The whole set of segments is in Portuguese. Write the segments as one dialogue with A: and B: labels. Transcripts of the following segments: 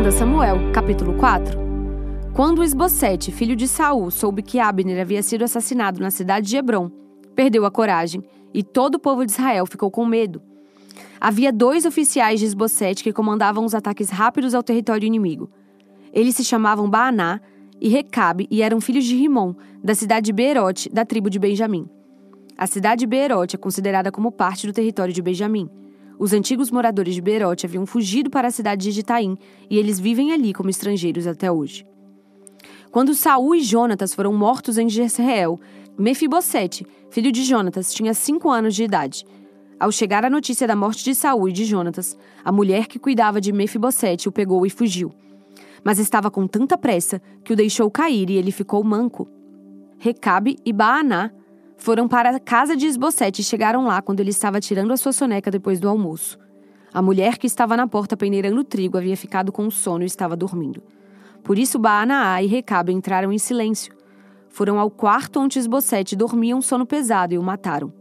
A: 2 Samuel, capítulo 4. Quando Esbocete, filho de Saul, soube que Abner havia sido assassinado na cidade de Hebron, perdeu a coragem e todo o povo de Israel ficou com medo. Havia dois oficiais de Esbocete que comandavam os ataques rápidos ao território inimigo. Eles se chamavam Baaná e Recabe e eram filhos de Rimon, da cidade de Beerote, da tribo de Benjamim. A cidade de Beerote é considerada como parte do território de Benjamim. Os antigos moradores de Beerote haviam fugido para a cidade de Gitaim e eles vivem ali como estrangeiros até hoje. Quando Saul e Jonatas foram mortos em Jezreel, Mefibosete, filho de Jonatas, tinha cinco anos de idade. Ao chegar a notícia da morte de Saul e de Jonatas, a mulher que cuidava de Mefibosete o pegou e fugiu. Mas estava com tanta pressa que o deixou cair e ele ficou manco. Recabe e Baaná foram para a casa de Esbocete e chegaram lá quando ele estava tirando a sua soneca depois do almoço. A mulher que estava na porta peneirando trigo havia ficado com sono e estava dormindo. Por isso Baanaá e Recabe entraram em silêncio. Foram ao quarto onde Esbocete dormia um sono pesado e o mataram.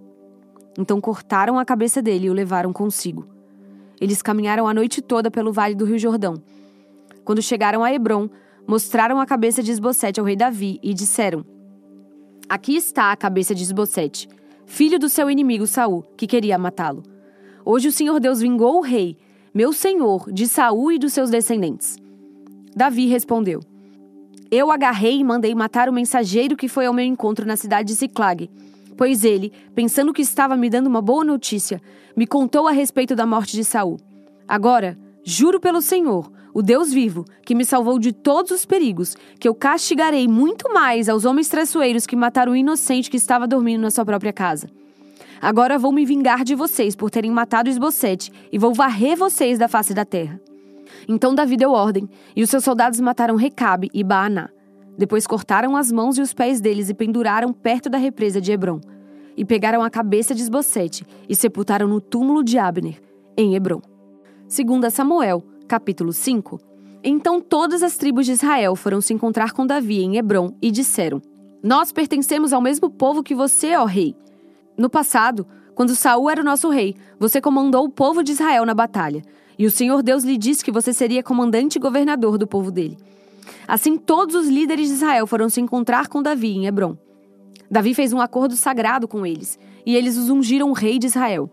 A: Então cortaram a cabeça dele e o levaram consigo. Eles caminharam a noite toda pelo vale do Rio Jordão. Quando chegaram a Hebron, mostraram a cabeça de Esbocete ao rei Davi e disseram: Aqui está a cabeça de Esbocete, filho do seu inimigo Saul, que queria matá-lo. Hoje o Senhor Deus vingou o rei, meu senhor, de Saul e dos seus descendentes. Davi respondeu: Eu agarrei e mandei matar o mensageiro que foi ao meu encontro na cidade de Ziclag, pois ele, pensando que estava me dando uma boa notícia, me contou a respeito da morte de Saul. Agora, juro pelo Senhor, o Deus vivo, que me salvou de todos os perigos, que eu castigarei muito mais aos homens traiçoeiros que mataram o inocente que estava dormindo na sua própria casa. Agora vou me vingar de vocês por terem matado Esbocete e vou varrer vocês da face da terra. Então Davi deu ordem, e os seus soldados mataram Recabe e Baaná. Depois cortaram as mãos e os pés deles e penduraram perto da represa de Hebron. E pegaram a cabeça de Esbocete e sepultaram no túmulo de Abner, em Hebron. 2 Samuel, capítulo 5. Então todas as tribos de Israel foram se encontrar com Davi em Hebron e disseram: Nós pertencemos ao mesmo povo que você, ó rei. No passado, quando Saul era o nosso rei, você comandou o povo de Israel na batalha. E o Senhor Deus lhe disse que você seria comandante e governador do povo dele. Assim, todos os líderes de Israel foram se encontrar com Davi em Hebron. Davi fez um acordo sagrado com eles, e eles os ungiram rei de Israel.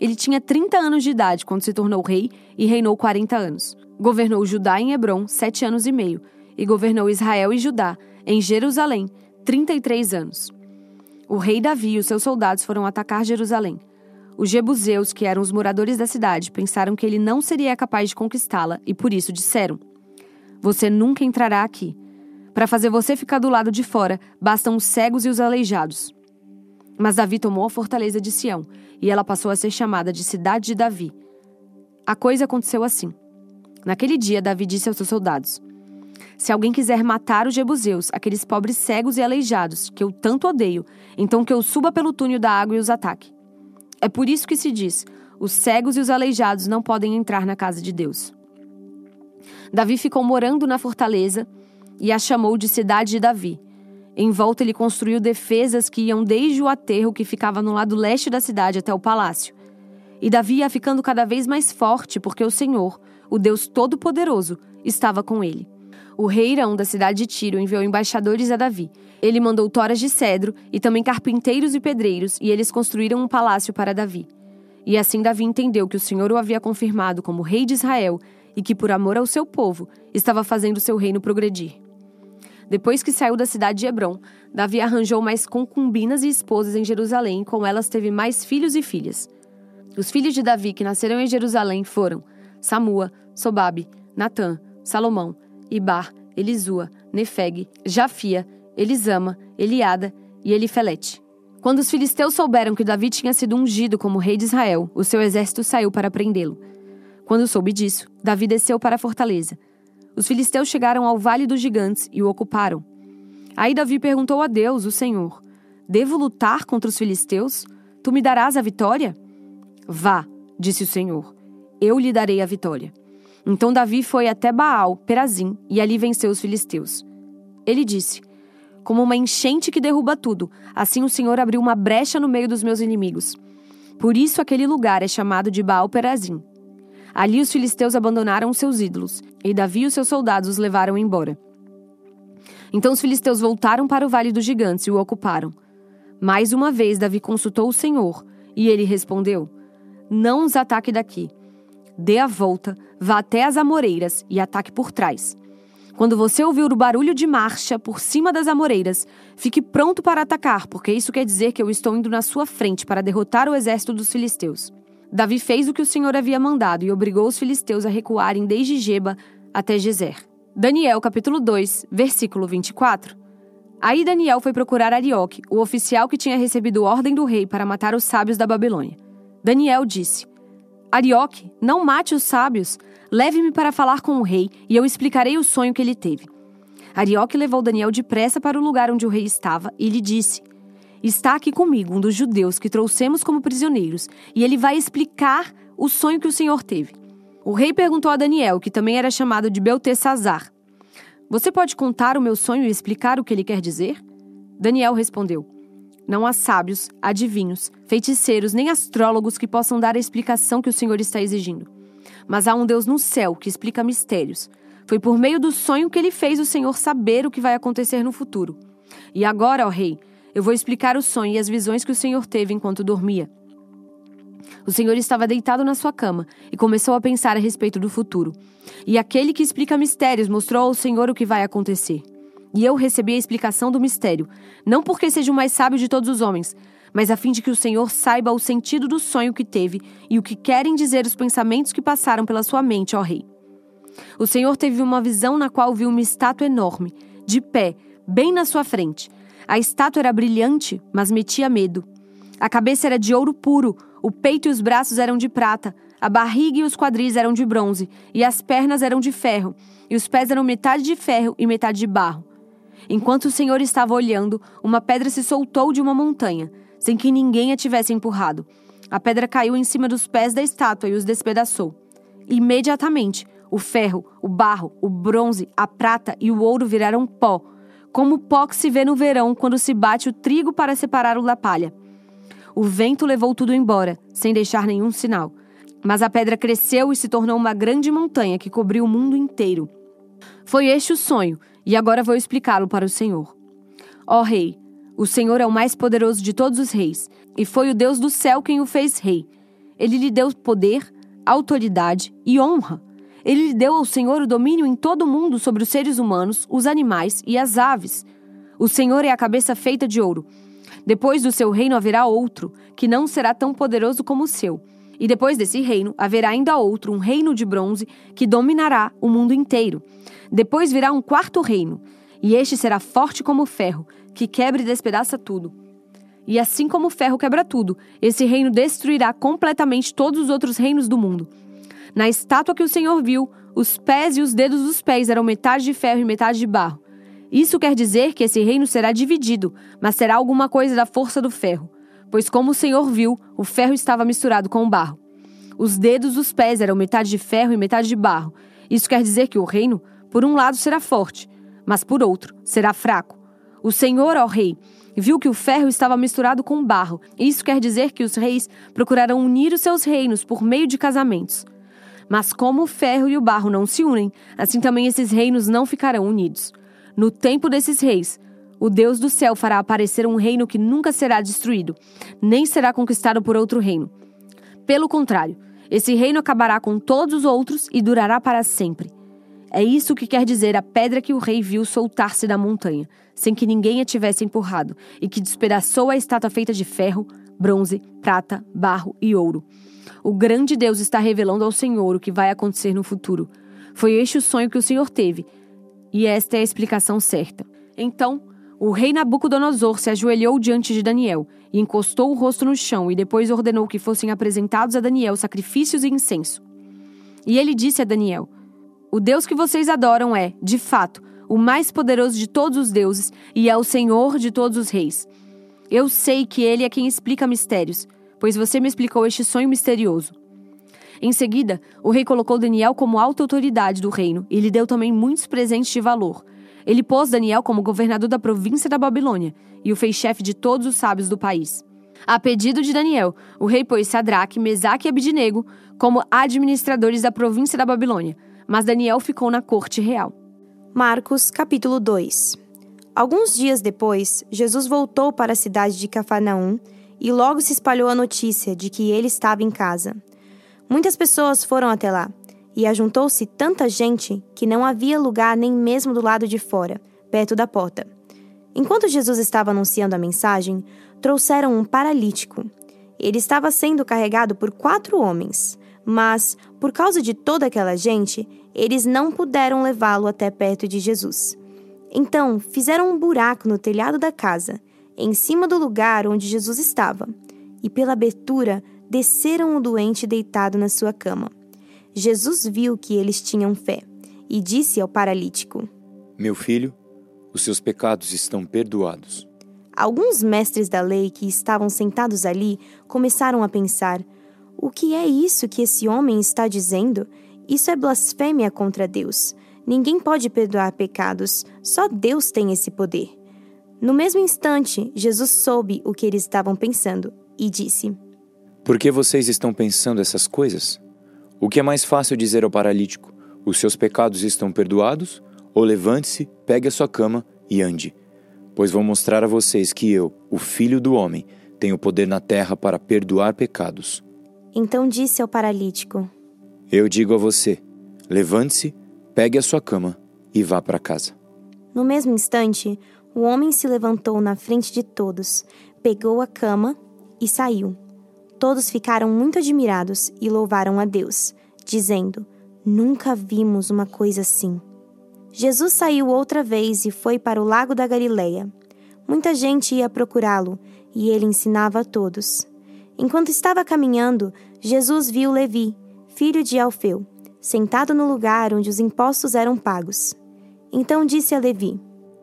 A: Ele tinha 30 anos de idade quando se tornou rei e reinou 40 anos. Governou Judá em Hebron sete anos e meio, e governou Israel e Judá em Jerusalém 33 anos. O rei Davi e os seus soldados foram atacar Jerusalém. Os jebuseus, que eram os moradores da cidade, pensaram que ele não seria capaz de conquistá-la e por isso disseram: Você nunca entrará aqui. Para fazer você ficar do lado de fora, bastam os cegos e os aleijados. Mas Davi tomou a fortaleza de Sião e ela passou a ser chamada de Cidade de Davi. A coisa aconteceu assim. Naquele dia, Davi disse aos seus soldados: Se alguém quiser matar os jebuseus, aqueles pobres cegos e aleijados, que eu tanto odeio, então que eu suba pelo túnel da água e os ataque. É por isso que se diz: os cegos e os aleijados não podem entrar na casa de Deus. Davi ficou morando na fortaleza e a chamou de Cidade de Davi. Em volta, ele construiu defesas que iam desde o aterro que ficava no lado leste da cidade até o palácio. E Davi ia ficando cada vez mais forte porque o Senhor, o Deus Todo-Poderoso, estava com ele. O rei Irão da cidade de Tiro enviou embaixadores a Davi ele mandou toras de cedro e também carpinteiros e pedreiros, e eles construíram um palácio para Davi. E assim Davi entendeu que o Senhor o havia confirmado como rei de Israel e que, por amor ao seu povo, estava fazendo seu reino progredir. Depois que saiu da cidade de Hebron, Davi arranjou mais concubinas e esposas em Jerusalém, e com elas teve mais filhos e filhas. Os filhos de Davi que nasceram em Jerusalém foram Samua, Sobabe, Natã, Salomão, Ibar, Elisua, Nefeg, Jafia, Elisama, Eliada e Elifelete. Quando os filisteus souberam que Davi tinha sido ungido como rei de Israel, o seu exército saiu para prendê-lo. Quando soube disso, Davi desceu para a fortaleza. Os filisteus chegaram ao Vale dos Gigantes e o ocuparam. Aí Davi perguntou a Deus, o Senhor: Devo lutar contra os filisteus? Tu me darás a vitória? Vá, disse o Senhor, eu lhe darei a vitória. Então Davi foi até Baal, Perazim, e ali venceu os filisteus. Ele disse: como uma enchente que derruba tudo. Assim o Senhor abriu uma brecha no meio dos meus inimigos. Por isso aquele lugar é chamado de Baal Perazim. Ali os filisteus abandonaram seus ídolos, e Davi e os seus soldados os levaram embora. Então os filisteus voltaram para o vale dos gigantes e o ocuparam. Mais uma vez Davi consultou o Senhor, e ele respondeu: Não os ataque daqui. Dê a volta, vá até as amoreiras e ataque por trás. Quando você ouvir o barulho de marcha por cima das amoreiras, fique pronto para atacar, porque isso quer dizer que eu estou indo na sua frente para derrotar o exército dos filisteus. Davi fez o que o Senhor havia mandado e obrigou os filisteus a recuarem desde Geba até Gezer. Daniel capítulo 2, versículo 24. Aí Daniel foi procurar Arioque, o oficial que tinha recebido ordem do rei para matar os sábios da Babilônia. Daniel disse: Arioque, não mate os sábios. Leve-me para falar com o rei e eu explicarei o sonho que ele teve. Arioque levou Daniel depressa para o lugar onde o rei estava e lhe disse: Está aqui comigo um dos judeus que trouxemos como prisioneiros e ele vai explicar o sonho que o senhor teve. O rei perguntou a Daniel, que também era chamado de Beltesazar: Você pode contar o meu sonho e explicar o que ele quer dizer? Daniel respondeu: não há sábios, adivinhos, feiticeiros nem astrólogos que possam dar a explicação que o Senhor está exigindo. Mas há um Deus no céu que explica mistérios. Foi por meio do sonho que ele fez o Senhor saber o que vai acontecer no futuro. E agora, ó Rei, eu vou explicar o sonho e as visões que o Senhor teve enquanto dormia. O Senhor estava deitado na sua cama e começou a pensar a respeito do futuro. E aquele que explica mistérios mostrou ao Senhor o que vai acontecer. E eu recebi a explicação do mistério, não porque seja o mais sábio de todos os homens, mas a fim de que o Senhor saiba o sentido do sonho que teve e o que querem dizer os pensamentos que passaram pela sua mente, ó Rei. O Senhor teve uma visão na qual viu uma estátua enorme, de pé, bem na sua frente. A estátua era brilhante, mas metia medo. A cabeça era de ouro puro, o peito e os braços eram de prata, a barriga e os quadris eram de bronze, e as pernas eram de ferro, e os pés eram metade de ferro e metade de barro. Enquanto o Senhor estava olhando, uma pedra se soltou de uma montanha, sem que ninguém a tivesse empurrado. A pedra caiu em cima dos pés da estátua e os despedaçou. Imediatamente, o ferro, o barro, o bronze, a prata e o ouro viraram pó, como o pó que se vê no verão quando se bate o trigo para separá-lo da palha. O vento levou tudo embora, sem deixar nenhum sinal. Mas a pedra cresceu e se tornou uma grande montanha que cobriu o mundo inteiro. Foi este o sonho, e agora vou explicá-lo para o Senhor. Ó Rei, o Senhor é o mais poderoso de todos os reis, e foi o Deus do céu quem o fez rei. Ele lhe deu poder, autoridade e honra. Ele deu ao Senhor o domínio em todo o mundo sobre os seres humanos, os animais e as aves. O Senhor é a cabeça feita de ouro. Depois do seu reino haverá outro, que não será tão poderoso como o seu. E depois desse reino haverá ainda outro, um reino de bronze, que dominará o mundo inteiro. Depois virá um quarto reino, e este será forte como o ferro, que quebra e despedaça tudo. E assim como o ferro quebra tudo, esse reino destruirá completamente todos os outros reinos do mundo. Na estátua que o Senhor viu, os pés e os dedos dos pés eram metade de ferro e metade de barro. Isso quer dizer que esse reino será dividido, mas será alguma coisa da força do ferro. Pois, como o Senhor viu, o ferro estava misturado com o barro. Os dedos dos pés eram metade de ferro e metade de barro. Isso quer dizer que o reino por um lado será forte, mas por outro será fraco. O Senhor, ó rei, viu que o ferro estava misturado com barro. Isso quer dizer que os reis procurarão unir os seus reinos por meio de casamentos. Mas como o ferro e o barro não se unem, assim também esses reinos não ficarão unidos. No tempo desses reis, o Deus do céu fará aparecer um reino que nunca será destruído, nem será conquistado por outro reino. Pelo contrário, esse reino acabará com todos os outros e durará para sempre. É isso que quer dizer a pedra que o rei viu soltar-se da montanha, sem que ninguém a tivesse empurrado, e que despedaçou a estátua feita de ferro, bronze, prata, barro e ouro. O grande Deus está revelando ao Senhor o que vai acontecer no futuro. Foi este o sonho que o Senhor teve, e esta é a explicação certa. Então, o rei Nabucodonosor se ajoelhou diante de Daniel e encostou o rosto no chão e depois ordenou que fossem apresentados a Daniel sacrifícios e incenso. E ele disse a Daniel: o Deus que vocês adoram é, de fato, o mais poderoso de todos os deuses e é o Senhor de todos os reis. Eu sei que ele é quem explica mistérios, pois você me explicou este sonho misterioso. Em seguida, o rei colocou Daniel como alta autoridade do reino e lhe deu também muitos presentes de valor. Ele pôs Daniel como governador da província da Babilônia e o fez chefe de todos os sábios do país. A pedido de Daniel, o rei pôs Sadraque, Mesaque e Abidinego como administradores da província da Babilônia, mas Daniel ficou na corte real.
B: Marcos, capítulo 2 Alguns dias depois, Jesus voltou para a cidade de Cafarnaum e logo se espalhou a notícia de que ele estava em casa. Muitas pessoas foram até lá, e ajuntou-se tanta gente que não havia lugar nem mesmo do lado de fora, perto da porta. Enquanto Jesus estava anunciando a mensagem, trouxeram um paralítico. Ele estava sendo carregado por quatro homens, mas, por causa de toda aquela gente, eles não puderam levá-lo até perto de Jesus. Então, fizeram um buraco no telhado da casa, em cima do lugar onde Jesus estava, e pela abertura desceram o doente deitado na sua cama. Jesus viu que eles tinham fé e disse ao paralítico:
C: Meu filho, os seus pecados estão perdoados.
B: Alguns mestres da lei que estavam sentados ali começaram a pensar: O que é isso que esse homem está dizendo? Isso é blasfêmia contra Deus. Ninguém pode perdoar pecados, só Deus tem esse poder. No mesmo instante, Jesus soube o que eles estavam pensando e disse:
C: Por que vocês estão pensando essas coisas? O que é mais fácil dizer ao paralítico: Os seus pecados estão perdoados? Ou levante-se, pegue a sua cama e ande. Pois vou mostrar a vocês que eu, o Filho do Homem, tenho poder na terra para perdoar pecados.
B: Então disse ao paralítico:
C: Eu digo a você: levante-se, pegue a sua cama e vá para casa.
B: No mesmo instante, o homem se levantou na frente de todos, pegou a cama e saiu. Todos ficaram muito admirados e louvaram a Deus, dizendo: Nunca vimos uma coisa assim. Jesus saiu outra vez e foi para o lago da Galileia. Muita gente ia procurá-lo e ele ensinava a todos. Enquanto estava caminhando, Jesus viu Levi, filho de Alfeu, sentado no lugar onde os impostos eram pagos. Então disse a Levi: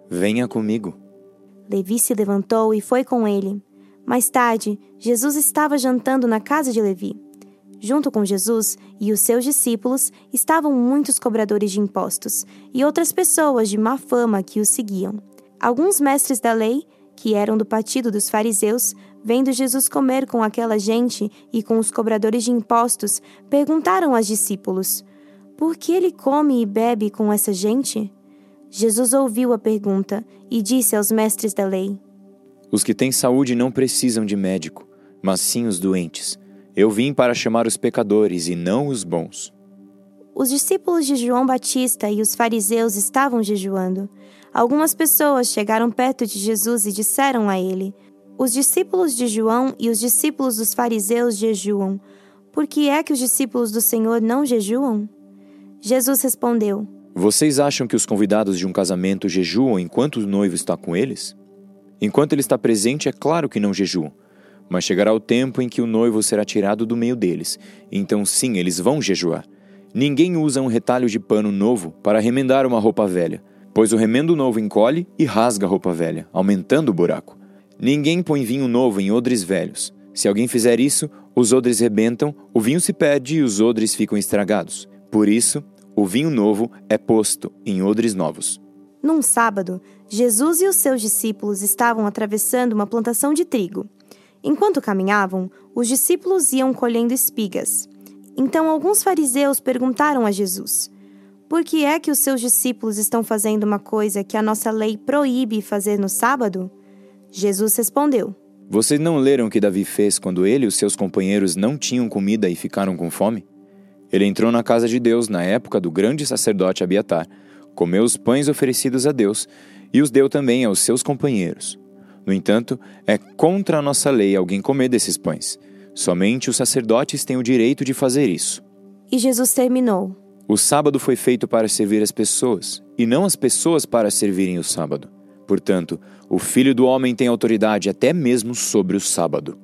C: Venha comigo.
B: Levi se levantou e foi com ele. Mais tarde, Jesus estava jantando na casa de Levi. Junto com Jesus e os seus discípulos estavam muitos cobradores de impostos e outras pessoas de má fama que o seguiam. Alguns mestres da lei, que eram do partido dos fariseus, vendo Jesus comer com aquela gente e com os cobradores de impostos, perguntaram aos discípulos: Por que ele come e bebe com essa gente? Jesus ouviu a pergunta e disse aos mestres da lei:
C: Os que têm saúde não precisam de médico, mas sim os doentes. Eu vim para chamar os pecadores e não os bons.
B: Os discípulos de João Batista e os fariseus estavam jejuando. Algumas pessoas chegaram perto de Jesus e disseram a ele: Os discípulos de João e os discípulos dos fariseus jejuam. Por que é que os discípulos do Senhor não jejuam? Jesus respondeu:
C: Vocês acham que os convidados de um casamento jejuam enquanto o noivo está com eles? Enquanto ele está presente, é claro que não jejuam. Mas chegará o tempo em que o noivo será tirado do meio deles. Então, sim, eles vão jejuar. Ninguém usa um retalho de pano novo para remendar uma roupa velha, pois o remendo novo encolhe e rasga a roupa velha, aumentando o buraco. Ninguém põe vinho novo em odres velhos. Se alguém fizer isso, os odres rebentam, o vinho se perde e os odres ficam estragados. Por isso, o vinho novo é posto em odres novos.
B: Num sábado, Jesus e os seus discípulos estavam atravessando uma plantação de trigo. Enquanto caminhavam, os discípulos iam colhendo espigas. Então alguns fariseus perguntaram a Jesus: Por que é que os seus discípulos estão fazendo uma coisa que a nossa lei proíbe fazer no sábado? Jesus respondeu:
C: Vocês não leram o que Davi fez quando ele e os seus companheiros não tinham comida e ficaram com fome? Ele entrou na casa de Deus na época do grande sacerdote Abiatar, comeu os pães oferecidos a Deus e os deu também aos seus companheiros. No entanto, é contra a nossa lei alguém comer desses pães. Somente os sacerdotes têm o direito de fazer isso.
B: E Jesus terminou:
C: O sábado foi feito para servir as pessoas, e não as pessoas para servirem o sábado. Portanto, o Filho do Homem tem autoridade até mesmo sobre o sábado.